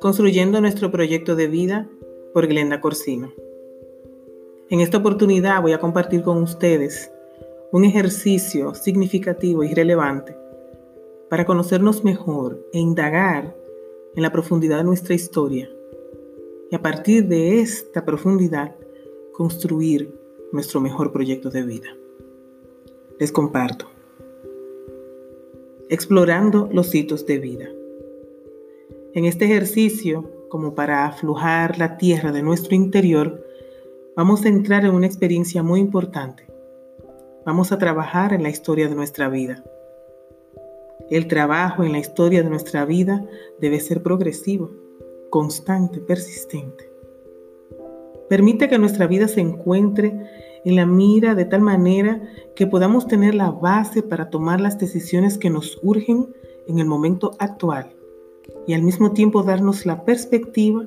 Construyendo nuestro proyecto de vida por Glenda Corsino. En esta oportunidad voy a compartir con ustedes un ejercicio significativo y relevante para conocernos mejor e indagar en la profundidad de nuestra historia y a partir de esta profundidad construir nuestro mejor proyecto de vida. Les comparto. Explorando los hitos de vida. En este ejercicio, como para aflujar la tierra de nuestro interior, vamos a entrar en una experiencia muy importante. Vamos a trabajar en la historia de nuestra vida. El trabajo en la historia de nuestra vida debe ser progresivo, constante, persistente. Permite que nuestra vida se encuentre en la mira de tal manera que podamos tener la base para tomar las decisiones que nos urgen en el momento actual y al mismo tiempo darnos la perspectiva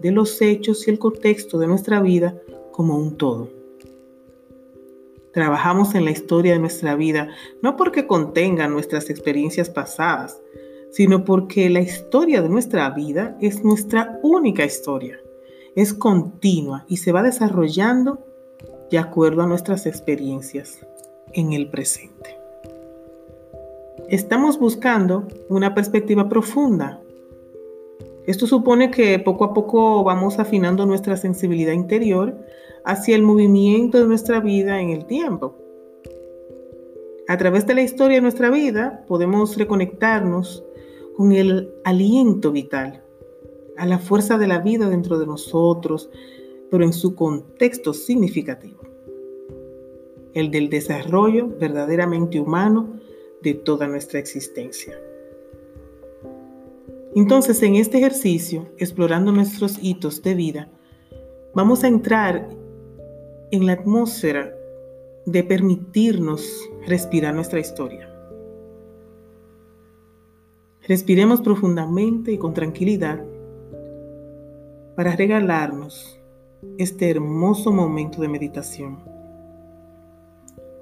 de los hechos y el contexto de nuestra vida como un todo. Trabajamos en la historia de nuestra vida no porque contenga nuestras experiencias pasadas, sino porque la historia de nuestra vida es nuestra única historia. Es continua y se va desarrollando de acuerdo a nuestras experiencias en el presente. Estamos buscando una perspectiva profunda. Esto supone que poco a poco vamos afinando nuestra sensibilidad interior hacia el movimiento de nuestra vida en el tiempo. A través de la historia de nuestra vida podemos reconectarnos con el aliento vital, a la fuerza de la vida dentro de nosotros, pero en su contexto significativo, el del desarrollo verdaderamente humano de toda nuestra existencia. Entonces, en este ejercicio, explorando nuestros hitos de vida, vamos a entrar en la atmósfera de permitirnos respirar nuestra historia. Respiremos profundamente y con tranquilidad para regalarnos este hermoso momento de meditación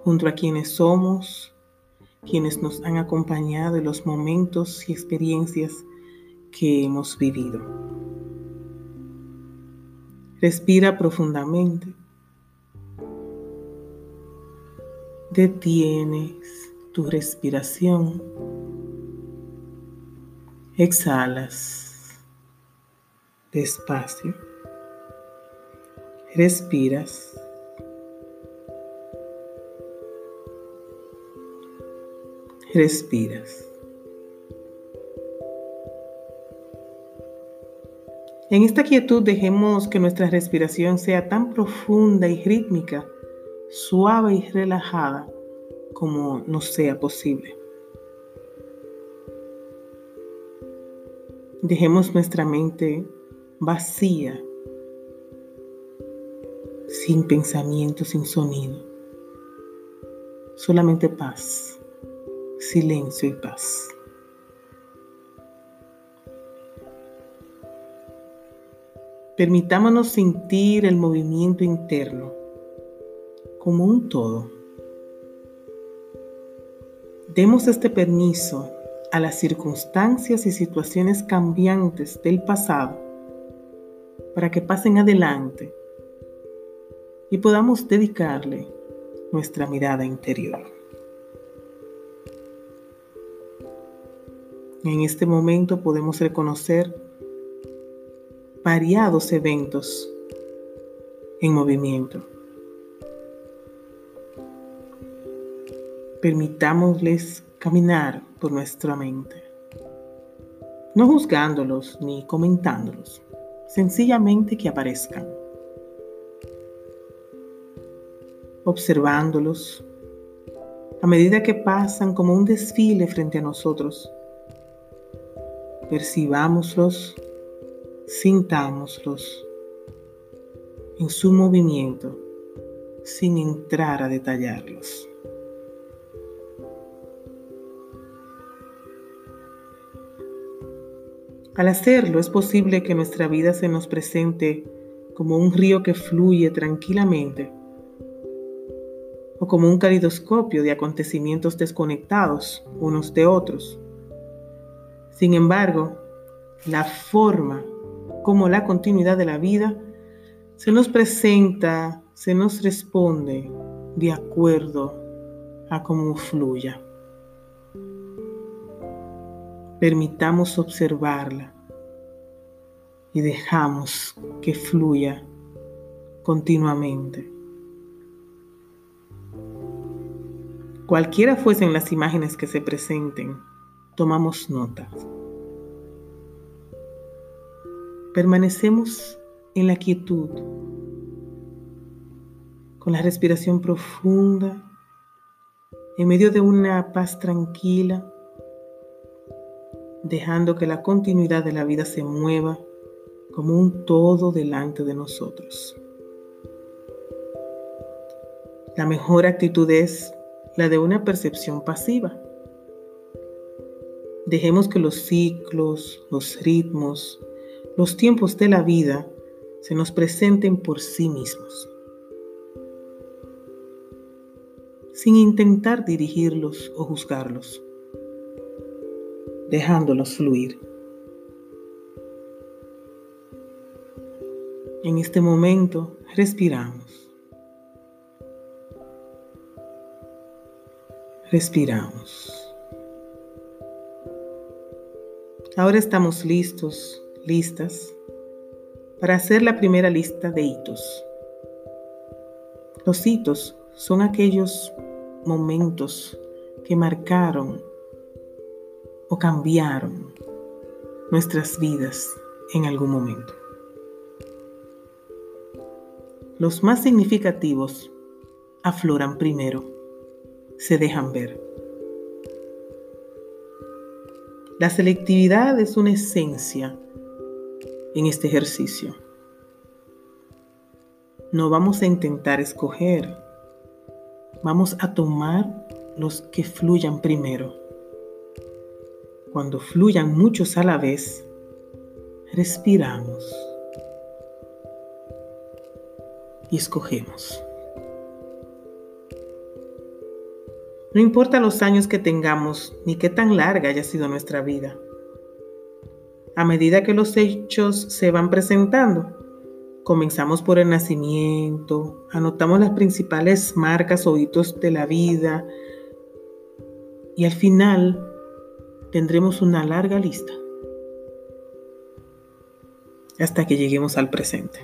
junto a quienes somos, quienes nos han acompañado en los momentos y experiencias que hemos vivido. Respira profundamente. Detienes tu respiración Exhalas despacio. Respiras. Respiras. En esta quietud dejemos que nuestra respiración sea tan profunda y rítmica, suave y relajada como nos sea posible. Dejemos nuestra mente vacía, sin pensamiento, sin sonido. Solamente paz, silencio y paz. Permitámonos sentir el movimiento interno como un todo. Demos este permiso a las circunstancias y situaciones cambiantes del pasado para que pasen adelante y podamos dedicarle nuestra mirada interior. En este momento podemos reconocer variados eventos en movimiento. Permitámosles caminar por nuestra mente, no juzgándolos ni comentándolos, sencillamente que aparezcan, observándolos a medida que pasan como un desfile frente a nosotros. Percibámoslos, sintámoslos en su movimiento sin entrar a detallarlos. Al hacerlo es posible que nuestra vida se nos presente como un río que fluye tranquilamente o como un calidoscopio de acontecimientos desconectados unos de otros. Sin embargo, la forma como la continuidad de la vida se nos presenta, se nos responde de acuerdo a cómo fluya. Permitamos observarla y dejamos que fluya continuamente. Cualquiera fuesen las imágenes que se presenten, tomamos nota. Permanecemos en la quietud, con la respiración profunda, en medio de una paz tranquila, dejando que la continuidad de la vida se mueva como un todo delante de nosotros. La mejor actitud es la de una percepción pasiva. Dejemos que los ciclos, los ritmos, los tiempos de la vida se nos presenten por sí mismos, sin intentar dirigirlos o juzgarlos, dejándolos fluir. En este momento respiramos. Respiramos. Ahora estamos listos, listas para hacer la primera lista de hitos. Los hitos son aquellos momentos que marcaron o cambiaron nuestras vidas en algún momento. Los más significativos afloran primero, se dejan ver. La selectividad es una esencia en este ejercicio. No vamos a intentar escoger, vamos a tomar los que fluyan primero. Cuando fluyan muchos a la vez, respiramos y escogemos. No importa los años que tengamos ni qué tan larga haya sido nuestra vida a medida que los hechos se van presentando. Comenzamos por el nacimiento, anotamos las principales marcas o hitos de la vida y al final tendremos una larga lista hasta que lleguemos al presente.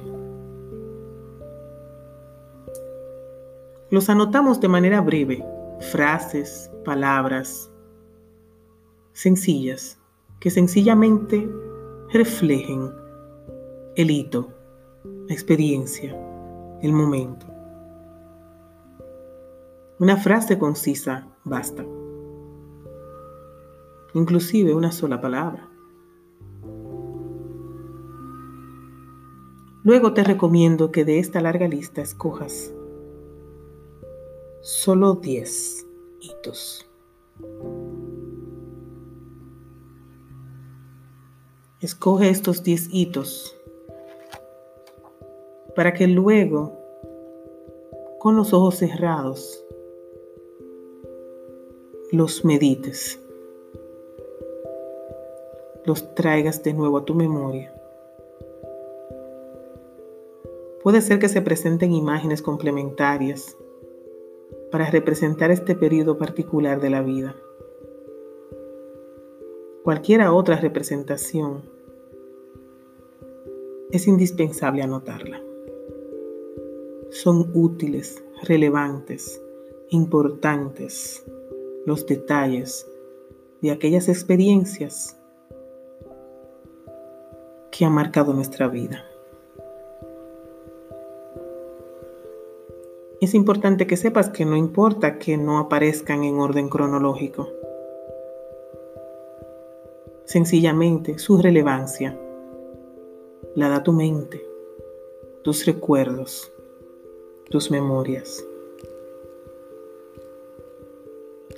Los anotamos de manera breve, frases, palabras sencillas que sencillamente reflejen el hito, la experiencia, el momento. Una frase concisa basta. Inclusive una sola palabra. Luego te recomiendo que de esta larga lista escojas solo 10 hitos. Escoge estos 10 hitos para que luego, con los ojos cerrados, los medites, los traigas de nuevo a tu memoria. Puede ser que se presenten imágenes complementarias para representar este periodo particular de la vida cualquiera otra representación, es indispensable anotarla. Son útiles, relevantes, importantes los detalles de aquellas experiencias que han marcado nuestra vida. Es importante que sepas que no importa que no aparezcan en orden cronológico sencillamente su relevancia. La da tu mente, tus recuerdos, tus memorias.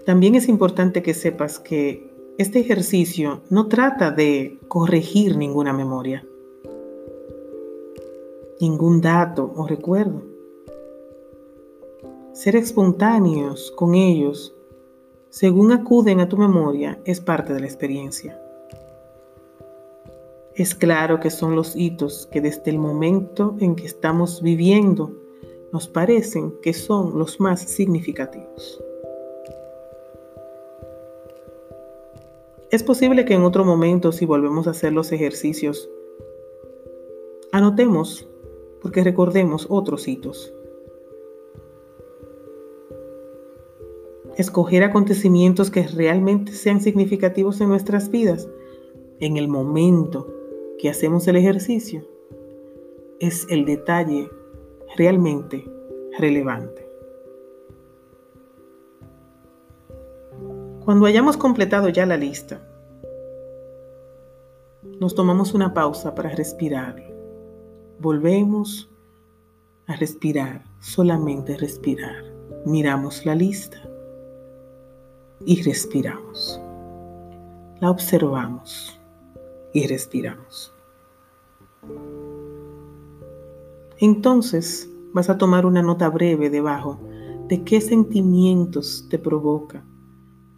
También es importante que sepas que este ejercicio no trata de corregir ninguna memoria, ningún dato o recuerdo. Ser espontáneos con ellos, según acuden a tu memoria, es parte de la experiencia. Es claro que son los hitos que desde el momento en que estamos viviendo nos parecen que son los más significativos. Es posible que en otro momento, si volvemos a hacer los ejercicios, anotemos porque recordemos otros hitos. Escoger acontecimientos que realmente sean significativos en nuestras vidas en el momento que hacemos el ejercicio es el detalle realmente relevante. Cuando hayamos completado ya la lista, nos tomamos una pausa para respirar. Volvemos a respirar, solamente respirar. Miramos la lista y respiramos. La observamos y respiramos. Entonces vas a tomar una nota breve debajo de qué sentimientos te provoca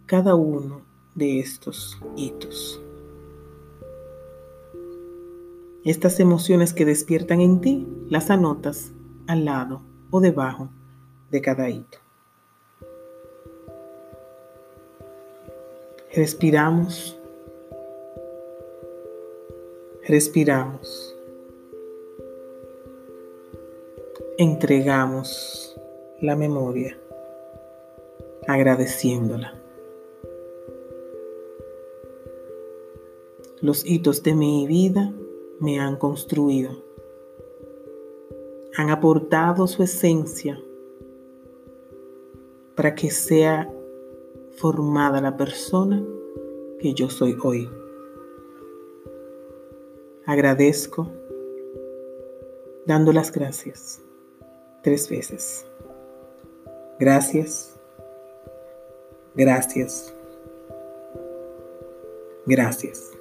cada uno de estos hitos. Estas emociones que despiertan en ti las anotas al lado o debajo de cada hito. Respiramos Respiramos. Entregamos la memoria agradeciéndola. Los hitos de mi vida me han construido, han aportado su esencia para que sea formada la persona que yo soy hoy. Agradezco dando las gracias tres veces. Gracias, gracias, gracias.